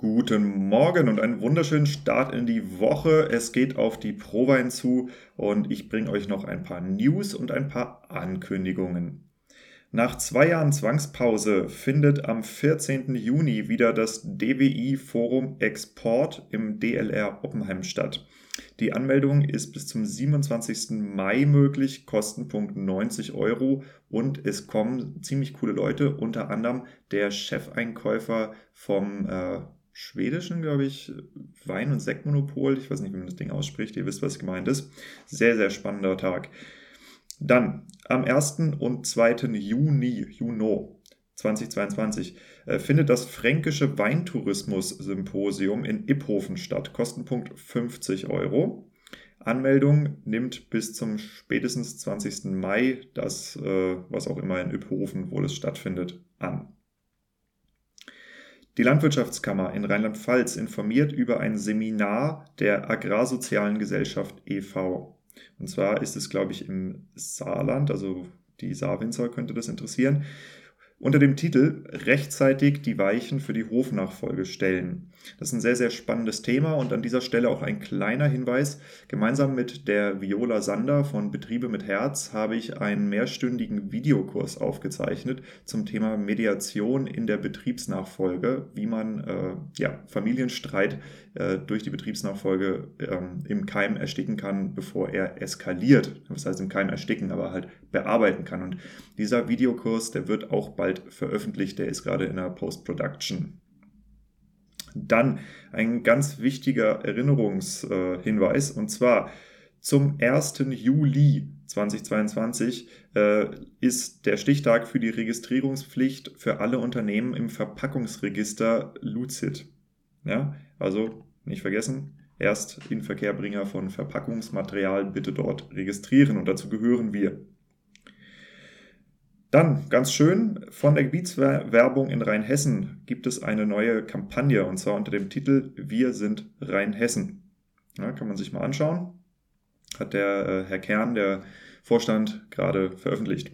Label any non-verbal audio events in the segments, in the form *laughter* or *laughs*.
Guten Morgen und einen wunderschönen Start in die Woche. Es geht auf die Prowein zu und ich bringe euch noch ein paar News und ein paar Ankündigungen. Nach zwei Jahren Zwangspause findet am 14. Juni wieder das DWI Forum Export im DLR Oppenheim statt. Die Anmeldung ist bis zum 27. Mai möglich, Kostenpunkt 90 Euro und es kommen ziemlich coole Leute, unter anderem der Chefeinkäufer vom äh, schwedischen, glaube ich, Wein- und Sektmonopol. Ich weiß nicht, wie man das Ding ausspricht. Ihr wisst, was gemeint ist. Sehr, sehr spannender Tag. Dann am 1. und 2. Juni, Juno 2022, äh, findet das Fränkische Weintourismus-Symposium in Iphofen statt. Kostenpunkt 50 Euro. Anmeldung nimmt bis zum spätestens 20. Mai das, äh, was auch immer in Iphofen, wo es stattfindet, an. Die Landwirtschaftskammer in Rheinland-Pfalz informiert über ein Seminar der Agrarsozialen Gesellschaft e.V. Und zwar ist es, glaube ich, im Saarland, also die Saarwinzer könnte das interessieren unter dem Titel Rechtzeitig die Weichen für die Hofnachfolge stellen. Das ist ein sehr, sehr spannendes Thema und an dieser Stelle auch ein kleiner Hinweis. Gemeinsam mit der Viola Sander von Betriebe mit Herz habe ich einen mehrstündigen Videokurs aufgezeichnet zum Thema Mediation in der Betriebsnachfolge, wie man äh, ja, Familienstreit äh, durch die Betriebsnachfolge ähm, im Keim ersticken kann, bevor er eskaliert. Das heißt im Keim ersticken, aber halt bearbeiten kann. Und dieser Videokurs, der wird auch bald veröffentlicht, der ist gerade in der Post-Production. Dann ein ganz wichtiger Erinnerungshinweis und zwar zum 1. Juli 2022 äh, ist der Stichtag für die Registrierungspflicht für alle Unternehmen im Verpackungsregister Lucid. Ja, also nicht vergessen, erst Inverkehrbringer von Verpackungsmaterial bitte dort registrieren und dazu gehören wir. Dann, ganz schön, von der Gebietswerbung in Rheinhessen gibt es eine neue Kampagne und zwar unter dem Titel Wir sind Rheinhessen. Ja, kann man sich mal anschauen. Hat der äh, Herr Kern, der Vorstand, gerade veröffentlicht.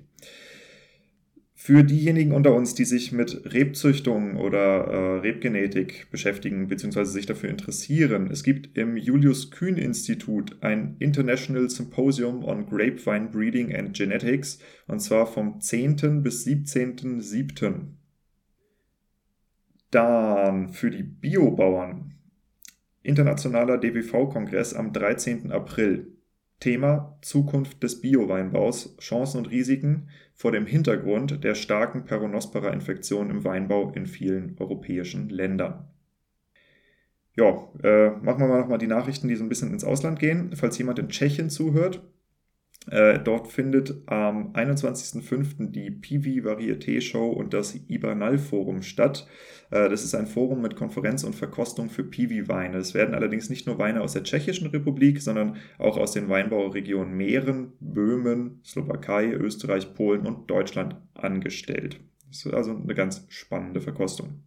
Für diejenigen unter uns, die sich mit Rebzüchtung oder äh, Rebgenetik beschäftigen bzw. sich dafür interessieren, es gibt im Julius Kühn Institut ein International Symposium on Grapevine Breeding and Genetics und zwar vom 10. bis 17.07. Dann für die Biobauern. Internationaler DWV-Kongress am 13. April. Thema Zukunft des Bio-Weinbaus, Chancen und Risiken vor dem Hintergrund der starken Peronospora-Infektion im Weinbau in vielen europäischen Ländern. Ja, äh, machen wir mal nochmal die Nachrichten, die so ein bisschen ins Ausland gehen. Falls jemand in Tschechien zuhört, äh, dort findet am 21.05. die Piwi Varieté Show und das Ibernal Forum statt. Äh, das ist ein Forum mit Konferenz und Verkostung für Piwi Weine. Es werden allerdings nicht nur Weine aus der Tschechischen Republik, sondern auch aus den Weinbauregionen Mähren, Böhmen, Slowakei, Österreich, Polen und Deutschland angestellt. Das ist also eine ganz spannende Verkostung.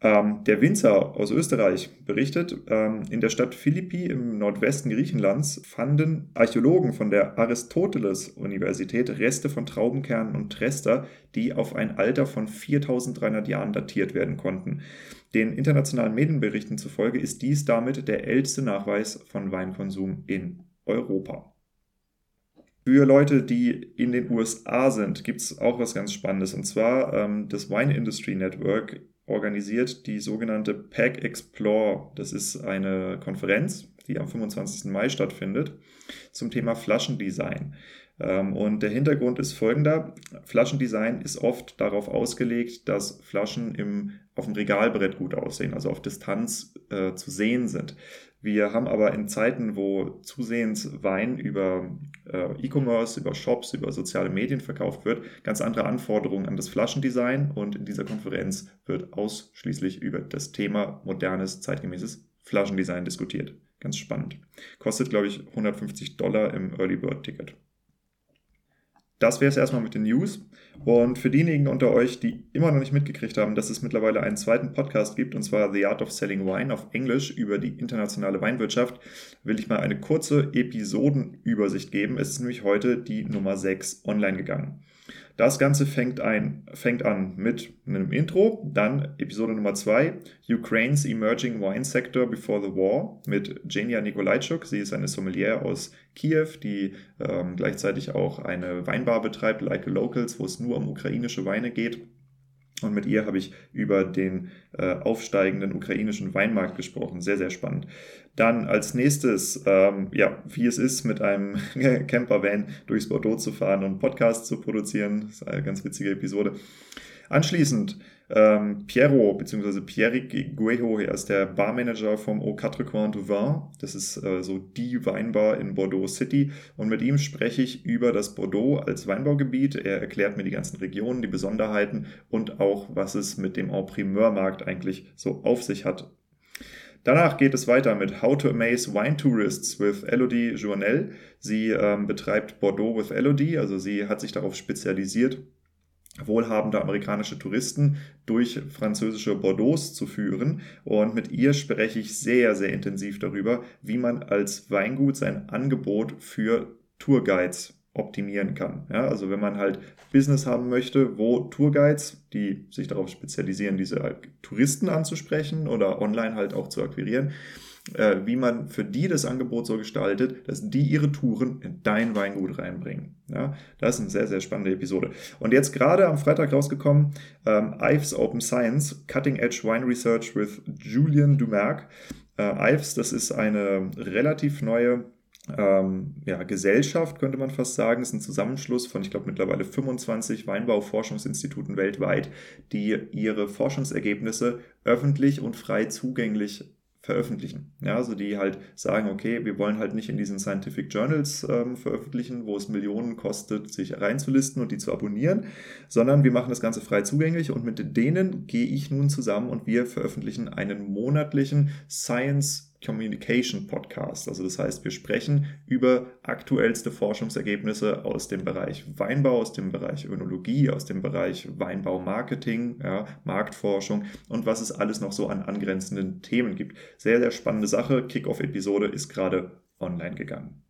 Ähm, der Winzer aus Österreich berichtet, ähm, in der Stadt Philippi im Nordwesten Griechenlands fanden Archäologen von der Aristoteles-Universität Reste von Traubenkernen und Trester, die auf ein Alter von 4300 Jahren datiert werden konnten. Den internationalen Medienberichten zufolge ist dies damit der älteste Nachweis von Weinkonsum in Europa. Für Leute, die in den USA sind, gibt es auch was ganz Spannendes. Und zwar ähm, das Wine Industry Network organisiert die sogenannte PAG Explore. Das ist eine Konferenz, die am 25. Mai stattfindet, zum Thema Flaschendesign. Ähm, und der Hintergrund ist folgender. Flaschendesign ist oft darauf ausgelegt, dass Flaschen im, auf dem Regalbrett gut aussehen, also auf Distanz äh, zu sehen sind. Wir haben aber in Zeiten, wo zusehends Wein über äh, E-Commerce, über Shops, über soziale Medien verkauft wird, ganz andere Anforderungen an das Flaschendesign. Und in dieser Konferenz wird ausschließlich über das Thema modernes, zeitgemäßes Flaschendesign diskutiert. Ganz spannend. Kostet, glaube ich, 150 Dollar im Early Bird Ticket das wäre es erstmal mit den News. Und für diejenigen unter euch, die immer noch nicht mitgekriegt haben, dass es mittlerweile einen zweiten Podcast gibt, und zwar The Art of Selling Wine auf Englisch über die internationale Weinwirtschaft, will ich mal eine kurze Episodenübersicht geben. Es ist nämlich heute die Nummer 6 online gegangen. Das Ganze fängt, ein, fängt an mit einem Intro, dann Episode Nummer 2, Ukraine's Emerging Wine Sector Before the War mit Jenia Nikolajczuk. Sie ist eine Sommelier aus Kiew, die ähm, gleichzeitig auch eine Weinbar betreibt, Like Locals, wo es nur um ukrainische Weine geht. Und mit ihr habe ich über den äh, aufsteigenden ukrainischen Weinmarkt gesprochen. Sehr, sehr spannend. Dann als nächstes, ähm, ja, wie es ist, mit einem *laughs* Campervan durchs Bordeaux zu fahren und Podcast zu produzieren. Das ist eine ganz witzige Episode. Anschließend ähm, Piero bzw. Pierrick Guejo, er ist der Barmanager vom Au Quatre Coins du Vin. Das ist äh, so die Weinbar in Bordeaux City. Und mit ihm spreche ich über das Bordeaux als Weinbaugebiet. Er erklärt mir die ganzen Regionen, die Besonderheiten und auch, was es mit dem Au Primeur Markt eigentlich so auf sich hat. Danach geht es weiter mit How to Amaze Wine Tourists with Elodie Journel. Sie ähm, betreibt Bordeaux with Elodie, also sie hat sich darauf spezialisiert, wohlhabende amerikanische Touristen durch französische Bordeaux zu führen. Und mit ihr spreche ich sehr, sehr intensiv darüber, wie man als Weingut sein Angebot für Tourguides optimieren kann. Ja, also wenn man halt Business haben möchte, wo Tourguides, die sich darauf spezialisieren, diese Touristen anzusprechen oder online halt auch zu akquirieren, äh, wie man für die das Angebot so gestaltet, dass die ihre Touren in dein Weingut reinbringen. Ja, das ist eine sehr, sehr spannende Episode. Und jetzt gerade am Freitag rausgekommen, ähm, Ives Open Science, Cutting Edge Wine Research with Julian Dumerc. Äh, Ives, das ist eine relativ neue ähm, ja, Gesellschaft, könnte man fast sagen. Es ist ein Zusammenschluss von, ich glaube, mittlerweile 25 Weinbauforschungsinstituten weltweit, die ihre Forschungsergebnisse öffentlich und frei zugänglich veröffentlichen. Ja, also die halt sagen, okay, wir wollen halt nicht in diesen Scientific Journals ähm, veröffentlichen, wo es Millionen kostet, sich reinzulisten und die zu abonnieren, sondern wir machen das Ganze frei zugänglich und mit denen gehe ich nun zusammen und wir veröffentlichen einen monatlichen Science Communication Podcast. Also das heißt, wir sprechen über aktuellste Forschungsergebnisse aus dem Bereich Weinbau, aus dem Bereich Önologie, aus dem Bereich Weinbaumarketing, ja, Marktforschung und was es alles noch so an angrenzenden Themen gibt. Sehr, sehr spannende Sache. Kickoff-Episode ist gerade online gegangen.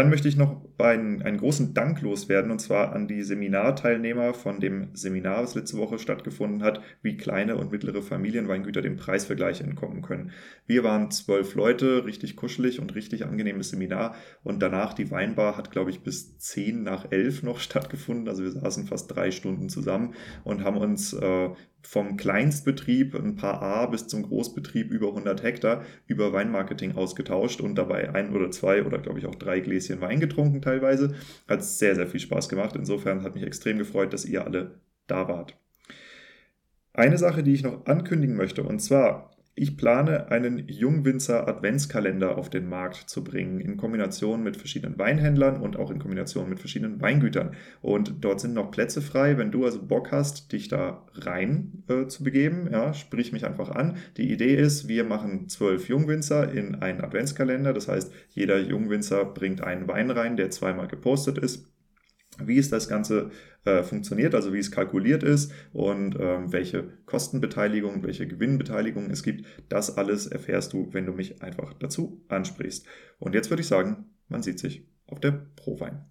Dann möchte ich noch einen, einen großen Dank loswerden, und zwar an die Seminarteilnehmer von dem Seminar, das letzte Woche stattgefunden hat, wie kleine und mittlere Familienweingüter dem Preisvergleich entkommen können. Wir waren zwölf Leute, richtig kuschelig und richtig angenehmes Seminar. Und danach die Weinbar hat, glaube ich, bis zehn nach elf noch *laughs* stattgefunden. Also wir saßen fast drei Stunden zusammen und haben uns äh, vom Kleinstbetrieb, ein paar A, bis zum Großbetrieb über 100 Hektar über Weinmarketing ausgetauscht und dabei ein oder zwei oder glaube ich auch drei Gläschen Wein getrunken teilweise. Hat sehr, sehr viel Spaß gemacht. Insofern hat mich extrem gefreut, dass ihr alle da wart. Eine Sache, die ich noch ankündigen möchte, und zwar ich plane einen Jungwinzer Adventskalender auf den Markt zu bringen, in Kombination mit verschiedenen Weinhändlern und auch in Kombination mit verschiedenen Weingütern. Und dort sind noch Plätze frei. Wenn du also Bock hast, dich da rein äh, zu begeben, ja, sprich mich einfach an. Die Idee ist, wir machen zwölf Jungwinzer in einen Adventskalender. Das heißt, jeder Jungwinzer bringt einen Wein rein, der zweimal gepostet ist wie es das Ganze äh, funktioniert, also wie es kalkuliert ist und ähm, welche Kostenbeteiligung, welche Gewinnbeteiligung es gibt. Das alles erfährst du, wenn du mich einfach dazu ansprichst. Und jetzt würde ich sagen, man sieht sich auf der Prowein.